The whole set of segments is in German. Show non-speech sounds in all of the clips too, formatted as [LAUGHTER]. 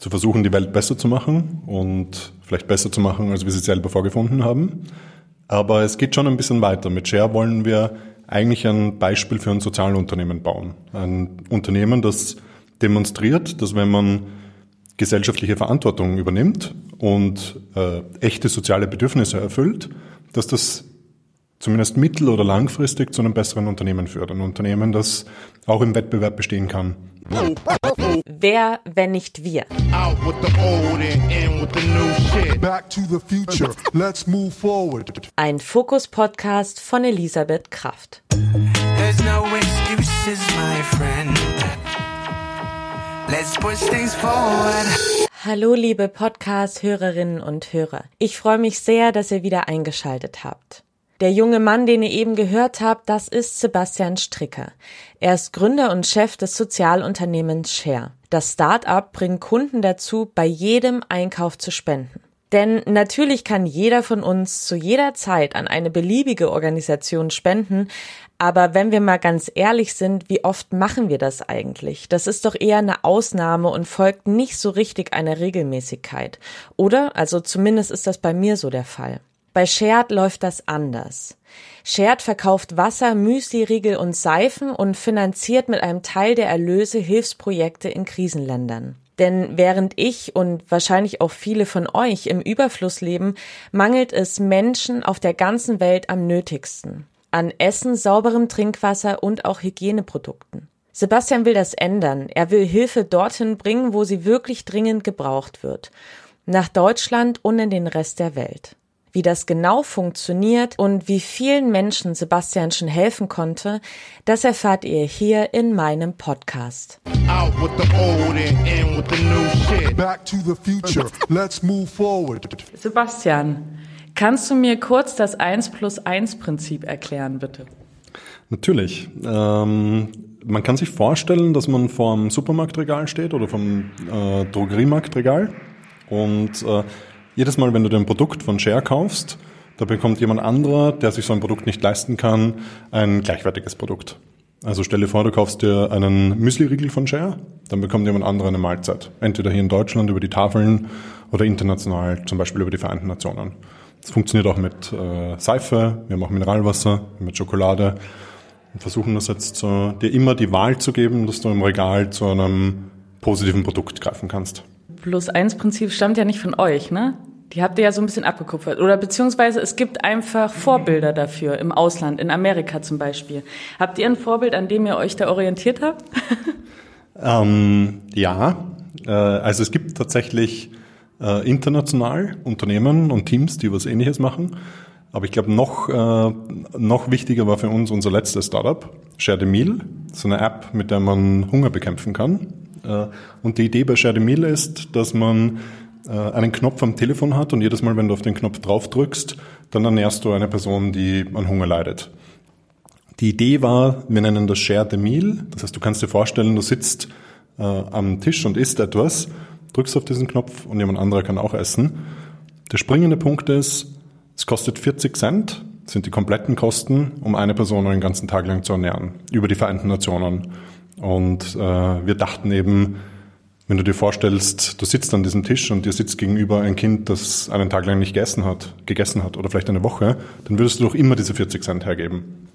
zu versuchen, die Welt besser zu machen und vielleicht besser zu machen, als wir sie selber vorgefunden haben. Aber es geht schon ein bisschen weiter. Mit Share wollen wir eigentlich ein Beispiel für ein Sozialunternehmen bauen. Ein Unternehmen, das demonstriert, dass wenn man gesellschaftliche Verantwortung übernimmt und äh, echte soziale Bedürfnisse erfüllt, dass das zumindest mittel- oder langfristig zu einem besseren Unternehmen führt. Ein Unternehmen, das auch im Wettbewerb bestehen kann. Wer, wenn nicht wir? Ein Fokus-Podcast von Elisabeth Kraft. No excuses, Hallo liebe Podcast-Hörerinnen und Hörer. Ich freue mich sehr, dass ihr wieder eingeschaltet habt. Der junge Mann, den ihr eben gehört habt, das ist Sebastian Stricker. Er ist Gründer und Chef des Sozialunternehmens Share. Das Start-up bringt Kunden dazu, bei jedem Einkauf zu spenden. Denn natürlich kann jeder von uns zu jeder Zeit an eine beliebige Organisation spenden, aber wenn wir mal ganz ehrlich sind, wie oft machen wir das eigentlich? Das ist doch eher eine Ausnahme und folgt nicht so richtig einer Regelmäßigkeit. Oder? Also zumindest ist das bei mir so der Fall. Bei Shared läuft das anders. Shared verkauft Wasser, Müsli-Riegel und Seifen und finanziert mit einem Teil der Erlöse Hilfsprojekte in Krisenländern. Denn während ich und wahrscheinlich auch viele von euch im Überfluss leben, mangelt es Menschen auf der ganzen Welt am nötigsten. An Essen, sauberem Trinkwasser und auch Hygieneprodukten. Sebastian will das ändern. Er will Hilfe dorthin bringen, wo sie wirklich dringend gebraucht wird. Nach Deutschland und in den Rest der Welt. Wie das genau funktioniert und wie vielen Menschen Sebastian schon helfen konnte, das erfahrt ihr hier in meinem Podcast. Sebastian, kannst du mir kurz das 1 plus 1 Prinzip erklären, bitte? Natürlich. Ähm, man kann sich vorstellen, dass man vor einem Supermarktregal steht oder vom äh, Drogeriemarktregal und äh, jedes Mal, wenn du ein Produkt von Share kaufst, da bekommt jemand anderer, der sich so ein Produkt nicht leisten kann, ein gleichwertiges Produkt. Also stell dir vor, du kaufst dir einen Müsli-Riegel von Share, dann bekommt jemand anderer eine Mahlzeit. Entweder hier in Deutschland über die Tafeln oder international, zum Beispiel über die Vereinten Nationen. Das funktioniert auch mit äh, Seife, wir haben auch Mineralwasser, mit Schokolade und versuchen das jetzt so, dir immer die Wahl zu geben, dass du im Regal zu einem positiven Produkt greifen kannst. Plus-Eins-Prinzip stammt ja nicht von euch, ne? Die habt ihr ja so ein bisschen abgekupfert. Oder beziehungsweise es gibt einfach Vorbilder dafür im Ausland, in Amerika zum Beispiel. Habt ihr ein Vorbild, an dem ihr euch da orientiert habt? [LAUGHS] ähm, ja, äh, also es gibt tatsächlich äh, international Unternehmen und Teams, die was ähnliches machen. Aber ich glaube, noch, äh, noch wichtiger war für uns unser letztes Startup, Share the Meal. So eine App, mit der man Hunger bekämpfen kann. Und die Idee bei Share the Meal ist, dass man einen Knopf am Telefon hat und jedes Mal, wenn du auf den Knopf drauf drückst, dann ernährst du eine Person, die an Hunger leidet. Die Idee war, wir nennen das Share the Meal. Das heißt, du kannst dir vorstellen, du sitzt äh, am Tisch und isst etwas, drückst auf diesen Knopf und jemand anderer kann auch essen. Der springende Punkt ist, es kostet 40 Cent, sind die kompletten Kosten, um eine Person einen ganzen Tag lang zu ernähren, über die Vereinten Nationen. Und äh, wir dachten eben, wenn du dir vorstellst, du sitzt an diesem Tisch und dir sitzt gegenüber ein Kind, das einen Tag lang nicht gegessen hat, gegessen hat oder vielleicht eine Woche, dann würdest du doch immer diese 40 Cent hergeben.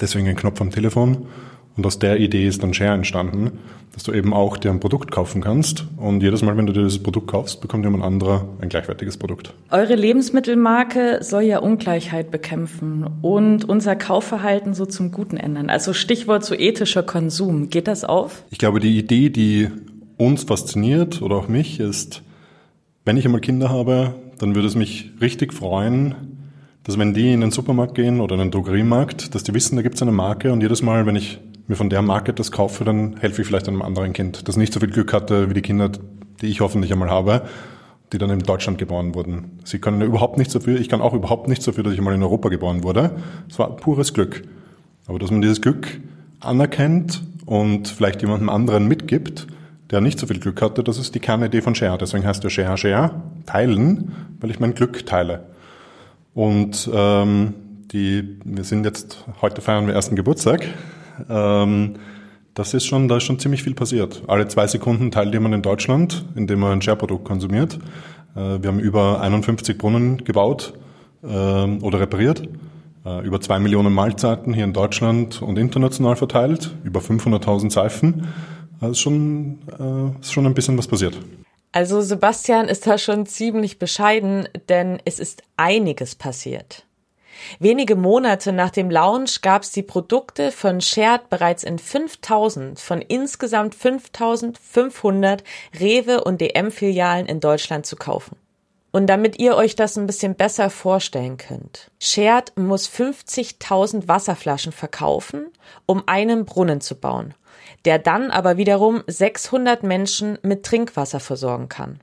Deswegen ein Knopf am Telefon. Und aus der Idee ist dann Share entstanden, dass du eben auch dir ein Produkt kaufen kannst. Und jedes Mal, wenn du dir dieses Produkt kaufst, bekommt jemand anderer ein gleichwertiges Produkt. Eure Lebensmittelmarke soll ja Ungleichheit bekämpfen und unser Kaufverhalten so zum Guten ändern. Also Stichwort so ethischer Konsum. Geht das auf? Ich glaube, die Idee, die uns fasziniert oder auch mich ist, wenn ich einmal Kinder habe, dann würde es mich richtig freuen, dass wenn die in den Supermarkt gehen oder in den Drogeriemarkt, dass die wissen, da gibt es eine Marke und jedes Mal, wenn ich mir von der Marke das kaufe, dann helfe ich vielleicht einem anderen Kind, das nicht so viel Glück hatte wie die Kinder, die ich hoffentlich einmal habe, die dann in Deutschland geboren wurden. Sie können überhaupt nichts dafür, ich kann auch überhaupt nichts dafür, dass ich einmal in Europa geboren wurde. Es war pures Glück. Aber dass man dieses Glück anerkennt und vielleicht jemandem anderen mitgibt, der nicht so viel Glück hatte, das ist die Kernidee von Share. Deswegen heißt der Share Share, teilen, weil ich mein Glück teile. Und ähm, die, wir sind jetzt, heute feiern wir ersten Geburtstag ähm, Das ist schon, da ist schon ziemlich viel passiert. Alle zwei Sekunden teilt jemand in Deutschland, indem er ein Share-Produkt konsumiert. Äh, wir haben über 51 Brunnen gebaut ähm, oder repariert, äh, über zwei Millionen Mahlzeiten hier in Deutschland und international verteilt, über 500.000 Seifen. Ist schon, äh, ist schon ein bisschen was passiert. Also Sebastian ist da schon ziemlich bescheiden, denn es ist einiges passiert. Wenige Monate nach dem Launch gab es die Produkte von Shared bereits in 5000 von insgesamt 5500 Rewe und DM Filialen in Deutschland zu kaufen. Und damit ihr euch das ein bisschen besser vorstellen könnt. Shared muss 50.000 Wasserflaschen verkaufen, um einen Brunnen zu bauen, der dann aber wiederum 600 Menschen mit Trinkwasser versorgen kann.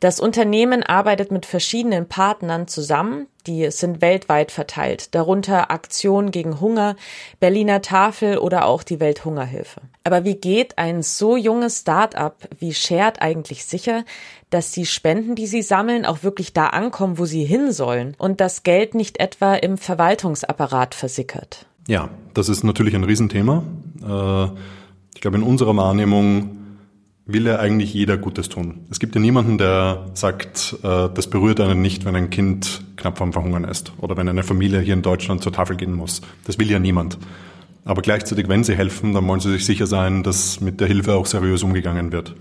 Das Unternehmen arbeitet mit verschiedenen Partnern zusammen, die sind weltweit verteilt, darunter Aktion gegen Hunger, Berliner Tafel oder auch die Welthungerhilfe. Aber wie geht ein so junges Start-up wie Shared eigentlich sicher, dass die Spenden, die sie sammeln, auch wirklich da ankommen, wo sie hin sollen und das Geld nicht etwa im Verwaltungsapparat versickert? Ja, das ist natürlich ein Riesenthema. Äh, ich glaube, in unserer Wahrnehmung will ja eigentlich jeder Gutes tun. Es gibt ja niemanden, der sagt, äh, das berührt einen nicht, wenn ein Kind knapp vorm Verhungern ist oder wenn eine Familie hier in Deutschland zur Tafel gehen muss. Das will ja niemand. Aber gleichzeitig, wenn sie helfen, dann wollen sie sich sicher sein, dass mit der Hilfe auch seriös umgegangen wird.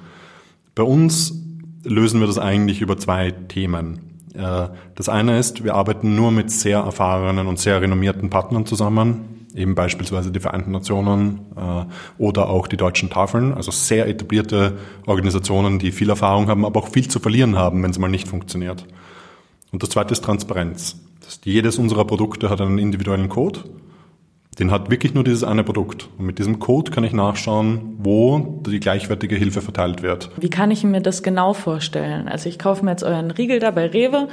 Bei uns lösen wir das eigentlich über zwei Themen. Äh, das eine ist, wir arbeiten nur mit sehr erfahrenen und sehr renommierten Partnern zusammen, eben beispielsweise die Vereinten Nationen äh, oder auch die deutschen Tafeln, also sehr etablierte Organisationen, die viel Erfahrung haben, aber auch viel zu verlieren haben, wenn es mal nicht funktioniert. Und das zweite ist Transparenz. Das heißt, jedes unserer Produkte hat einen individuellen Code den hat wirklich nur dieses eine Produkt. Und mit diesem Code kann ich nachschauen, wo die gleichwertige Hilfe verteilt wird. Wie kann ich mir das genau vorstellen? Also ich kaufe mir jetzt euren Riegel da bei Rewe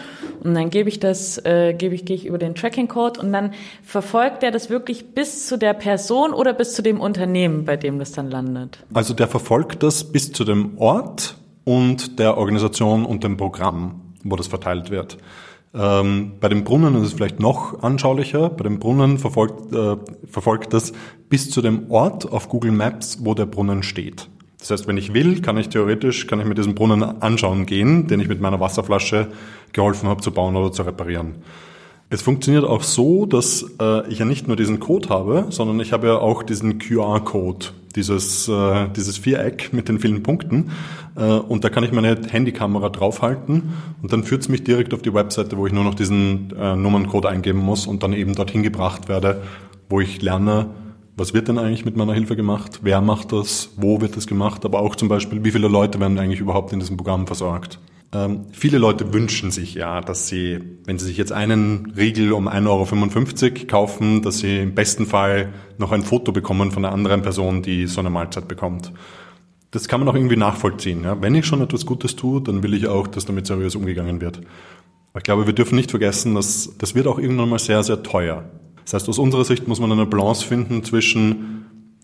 und dann gebe ich das, äh, gebe ich, gehe ich über den Tracking-Code und dann verfolgt der das wirklich bis zu der Person oder bis zu dem Unternehmen, bei dem das dann landet? Also der verfolgt das bis zu dem Ort und der Organisation und dem Programm, wo das verteilt wird. Ähm, bei dem Brunnen ist es vielleicht noch anschaulicher. Bei dem Brunnen verfolgt, äh, verfolgt das bis zu dem Ort auf Google Maps, wo der Brunnen steht. Das heißt, wenn ich will, kann ich theoretisch, kann ich mir diesen Brunnen anschauen gehen, den ich mit meiner Wasserflasche geholfen habe zu bauen oder zu reparieren. Es funktioniert auch so, dass äh, ich ja nicht nur diesen Code habe, sondern ich habe ja auch diesen QR-Code, dieses, äh, dieses Viereck mit den vielen Punkten. Äh, und da kann ich meine Handykamera draufhalten und dann führt es mich direkt auf die Webseite, wo ich nur noch diesen äh, Nummerncode eingeben muss und dann eben dorthin gebracht werde, wo ich lerne, was wird denn eigentlich mit meiner Hilfe gemacht, wer macht das, wo wird das gemacht, aber auch zum Beispiel, wie viele Leute werden eigentlich überhaupt in diesem Programm versorgt. Ähm, viele Leute wünschen sich ja, dass sie, wenn sie sich jetzt einen Riegel um 1,55 Euro kaufen, dass sie im besten Fall noch ein Foto bekommen von einer anderen Person, die so eine Mahlzeit bekommt. Das kann man auch irgendwie nachvollziehen. Ja? Wenn ich schon etwas Gutes tue, dann will ich auch, dass damit seriös umgegangen wird. Aber ich glaube, wir dürfen nicht vergessen, dass das wird auch irgendwann mal sehr, sehr teuer. Das heißt, aus unserer Sicht muss man eine Balance finden zwischen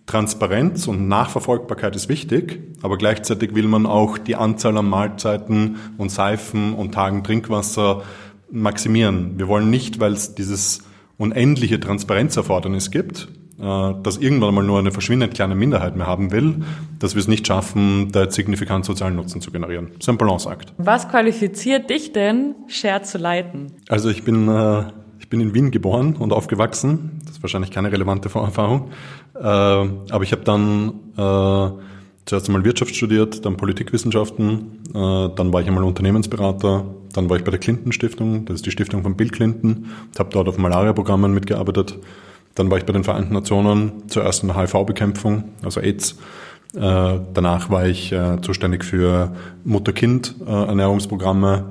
Transparenz und Nachverfolgbarkeit ist wichtig, aber gleichzeitig will man auch die Anzahl an Mahlzeiten und Seifen und Tagen Trinkwasser maximieren. Wir wollen nicht, weil es dieses unendliche Transparenzerfordernis gibt, äh, dass irgendwann mal nur eine verschwindend kleine Minderheit mehr haben will, dass wir es nicht schaffen, da jetzt signifikant sozialen Nutzen zu generieren. Das ist ein Balanceakt. Was qualifiziert dich denn, Share zu leiten? Also ich bin, äh, ich bin in Wien geboren und aufgewachsen. Das ist wahrscheinlich keine relevante Vorerfahrung. Äh, aber ich habe dann äh, zuerst einmal Wirtschaft studiert, dann Politikwissenschaften, äh, dann war ich einmal Unternehmensberater, dann war ich bei der Clinton Stiftung, das ist die Stiftung von Bill Clinton, habe dort auf Malaria-Programmen mitgearbeitet. Dann war ich bei den Vereinten Nationen, zuerst in der HIV-Bekämpfung, also AIDS. Danach war ich zuständig für Mutter-Kind-Ernährungsprogramme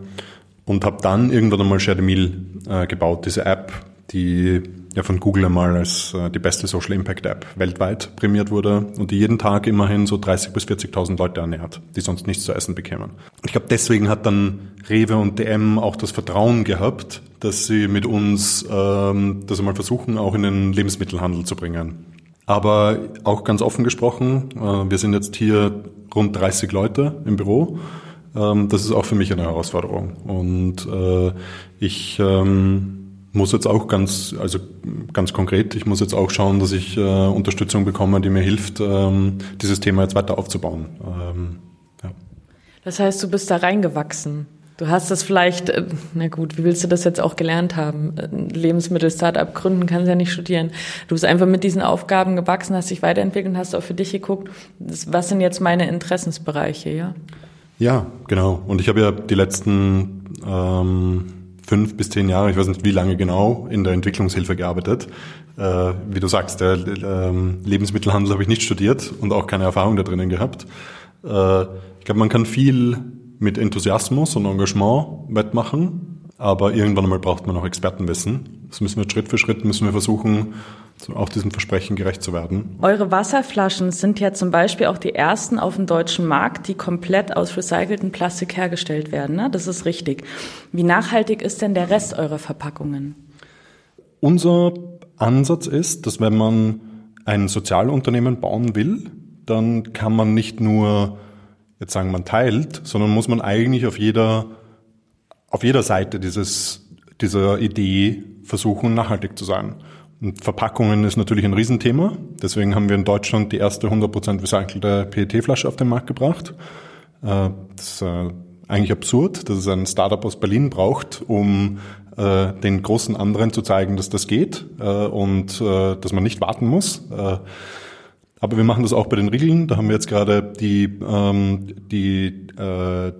und habe dann irgendwann einmal Meal äh, gebaut, diese App, die ja von Google einmal als äh, die beste Social Impact App weltweit prämiert wurde und die jeden Tag immerhin so 30.000 bis 40.000 Leute ernährt, die sonst nichts zu essen bekämen. Ich glaube, deswegen hat dann Rewe und DM auch das Vertrauen gehabt, dass sie mit uns ähm, das einmal versuchen, auch in den Lebensmittelhandel zu bringen. Aber auch ganz offen gesprochen, äh, wir sind jetzt hier rund 30 Leute im Büro. Ähm, das ist auch für mich eine Herausforderung. Und äh, ich ähm, muss jetzt auch ganz, also ganz konkret, ich muss jetzt auch schauen, dass ich äh, Unterstützung bekomme, die mir hilft, ähm, dieses Thema jetzt weiter aufzubauen. Ähm, ja. Das heißt, du bist da reingewachsen. Du hast das vielleicht, äh, na gut, wie willst du das jetzt auch gelernt haben? Lebensmittel-Startup gründen kannst ja nicht studieren. Du bist einfach mit diesen Aufgaben gewachsen, hast dich weiterentwickelt und hast auch für dich geguckt, was sind jetzt meine Interessensbereiche, ja? Ja, genau. Und ich habe ja die letzten ähm, fünf bis zehn Jahre, ich weiß nicht wie lange genau, in der Entwicklungshilfe gearbeitet. Äh, wie du sagst, der äh, Lebensmittelhandel habe ich nicht studiert und auch keine Erfahrung da drinnen gehabt. Äh, ich glaube, man kann viel mit Enthusiasmus und Engagement wettmachen, aber irgendwann einmal braucht man auch Expertenwissen. Das müssen wir Schritt für Schritt müssen wir versuchen, auch diesem Versprechen gerecht zu werden. Eure Wasserflaschen sind ja zum Beispiel auch die ersten auf dem deutschen Markt, die komplett aus recyceltem Plastik hergestellt werden. Ne? Das ist richtig. Wie nachhaltig ist denn der Rest eurer Verpackungen? Unser Ansatz ist, dass wenn man ein Sozialunternehmen bauen will, dann kann man nicht nur jetzt sagen, man teilt, sondern muss man eigentlich auf jeder, auf jeder Seite dieses, dieser Idee versuchen, nachhaltig zu sein. Und Verpackungen ist natürlich ein Riesenthema. Deswegen haben wir in Deutschland die erste 100% recycelte PET-Flasche auf den Markt gebracht. Äh, das ist äh, eigentlich absurd, dass es ein Startup aus Berlin braucht, um äh, den großen anderen zu zeigen, dass das geht und dass man nicht warten muss. Aber wir machen das auch bei den Riegeln. Da haben wir jetzt gerade die, ähm, die, äh,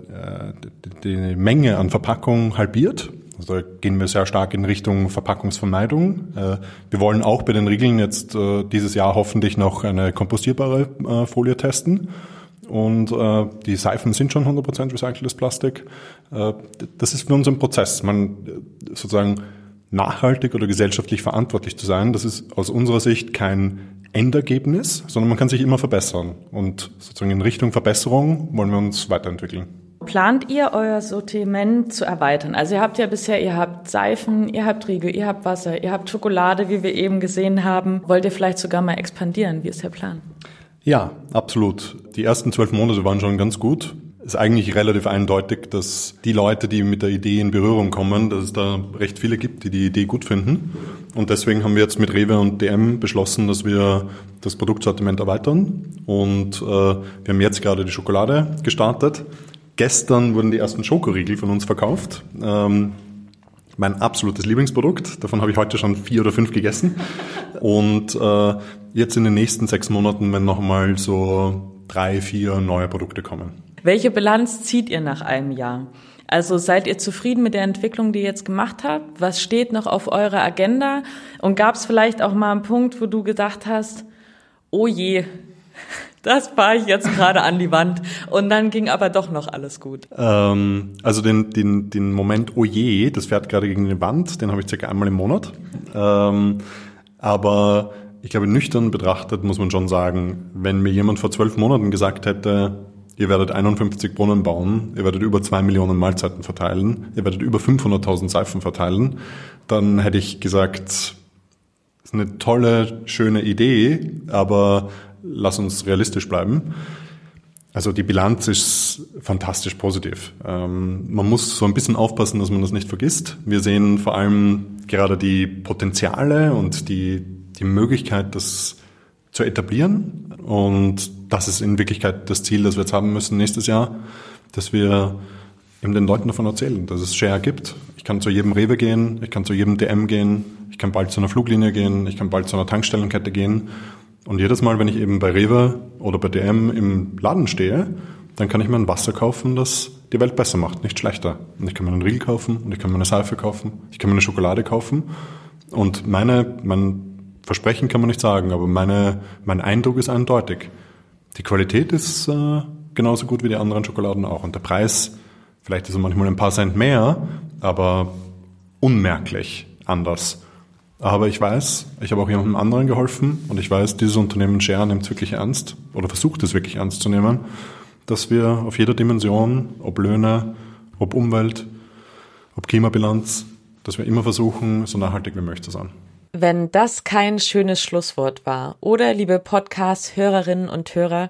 die Menge an Verpackung halbiert. Also da gehen wir sehr stark in Richtung Verpackungsvermeidung. Äh, wir wollen auch bei den Riegeln jetzt äh, dieses Jahr hoffentlich noch eine kompostierbare äh, Folie testen. Und äh, die Seifen sind schon 100% recyceltes Plastik. Äh, das ist für uns ein Prozess. Man sozusagen nachhaltig oder gesellschaftlich verantwortlich zu sein, das ist aus unserer Sicht kein Endergebnis, sondern man kann sich immer verbessern. Und sozusagen in Richtung Verbesserung wollen wir uns weiterentwickeln. Plant ihr euer Sortiment zu erweitern? Also ihr habt ja bisher, ihr habt Seifen, ihr habt Riegel, ihr habt Wasser, ihr habt Schokolade, wie wir eben gesehen haben. Wollt ihr vielleicht sogar mal expandieren? Wie ist der Plan? Ja, absolut. Die ersten zwölf Monate waren schon ganz gut ist eigentlich relativ eindeutig, dass die Leute, die mit der Idee in Berührung kommen, dass es da recht viele gibt, die die Idee gut finden. Und deswegen haben wir jetzt mit Rewe und DM beschlossen, dass wir das Produktsortiment erweitern. Und äh, wir haben jetzt gerade die Schokolade gestartet. Gestern wurden die ersten Schokoriegel von uns verkauft. Ähm, mein absolutes Lieblingsprodukt. Davon habe ich heute schon vier oder fünf gegessen. Und äh, jetzt in den nächsten sechs Monaten, wenn nochmal so drei, vier neue Produkte kommen. Welche Bilanz zieht ihr nach einem Jahr? Also seid ihr zufrieden mit der Entwicklung, die ihr jetzt gemacht habt? Was steht noch auf eurer Agenda? Und gab es vielleicht auch mal einen Punkt, wo du gedacht hast, oh je, [LAUGHS] das fahre ich jetzt gerade an die Wand. Und dann ging aber doch noch alles gut. Ähm, also den, den, den Moment, oh je, das fährt gerade gegen die Wand, den habe ich circa einmal im Monat. Ähm, aber ich glaube, nüchtern betrachtet muss man schon sagen, wenn mir jemand vor zwölf Monaten gesagt hätte, Ihr werdet 51 Brunnen bauen, ihr werdet über zwei Millionen Mahlzeiten verteilen, ihr werdet über 500.000 Seifen verteilen, dann hätte ich gesagt, ist eine tolle, schöne Idee, aber lass uns realistisch bleiben. Also die Bilanz ist fantastisch positiv. Ähm, man muss so ein bisschen aufpassen, dass man das nicht vergisst. Wir sehen vor allem gerade die Potenziale und die, die Möglichkeit, das zu etablieren. Und das ist in Wirklichkeit das Ziel, das wir jetzt haben müssen nächstes Jahr, dass wir eben den Leuten davon erzählen, dass es Share gibt. Ich kann zu jedem Rewe gehen, ich kann zu jedem DM gehen, ich kann bald zu einer Fluglinie gehen, ich kann bald zu einer Tankstellenkette gehen. Und jedes Mal, wenn ich eben bei Rewe oder bei DM im Laden stehe, dann kann ich mir ein Wasser kaufen, das die Welt besser macht, nicht schlechter. Und ich kann mir einen Riegel kaufen und ich kann mir eine Seife kaufen, ich kann mir eine Schokolade kaufen. Und meine, mein Versprechen kann man nicht sagen, aber meine, mein Eindruck ist eindeutig. Die Qualität ist äh, genauso gut wie die anderen Schokoladen auch. Und der Preis, vielleicht ist er manchmal ein paar Cent mehr, aber unmerklich anders. Aber ich weiß, ich habe auch jemandem anderen geholfen und ich weiß, dieses Unternehmen Share nimmt es wirklich ernst oder versucht es wirklich ernst zu nehmen, dass wir auf jeder Dimension, ob Löhne, ob Umwelt, ob Klimabilanz, dass wir immer versuchen, so nachhaltig wie möglich zu sein. Wenn das kein schönes Schlusswort war, oder liebe Podcast-Hörerinnen und Hörer,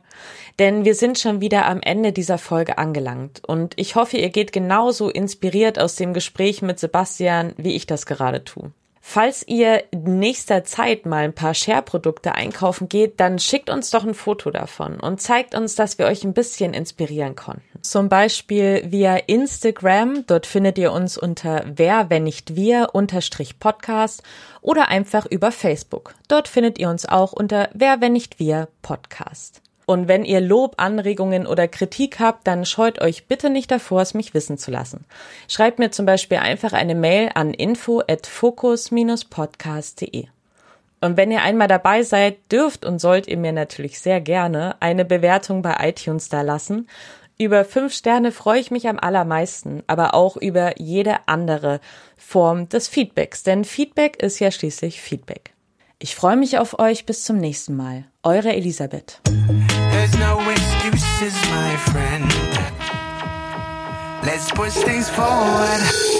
denn wir sind schon wieder am Ende dieser Folge angelangt und ich hoffe, ihr geht genauso inspiriert aus dem Gespräch mit Sebastian, wie ich das gerade tue. Falls ihr in nächster Zeit mal ein paar Share-Produkte einkaufen geht, dann schickt uns doch ein Foto davon und zeigt uns, dass wir euch ein bisschen inspirieren konnten. Zum Beispiel via Instagram, dort findet ihr uns unter wer, wenn nicht wir, unterstrich Podcast oder einfach über Facebook. Dort findet ihr uns auch unter wer, wenn nicht wir, Podcast. Und wenn ihr Lob, Anregungen oder Kritik habt, dann scheut euch bitte nicht davor, es mich wissen zu lassen. Schreibt mir zum Beispiel einfach eine Mail an info at focus-podcast.de. Und wenn ihr einmal dabei seid, dürft und sollt ihr mir natürlich sehr gerne eine Bewertung bei iTunes da lassen. Über fünf Sterne freue ich mich am allermeisten, aber auch über jede andere Form des Feedbacks, denn Feedback ist ja schließlich Feedback. Ich freue mich auf euch bis zum nächsten Mal. Eure Elisabeth. There's no excuses, my friend. Let's push things forward.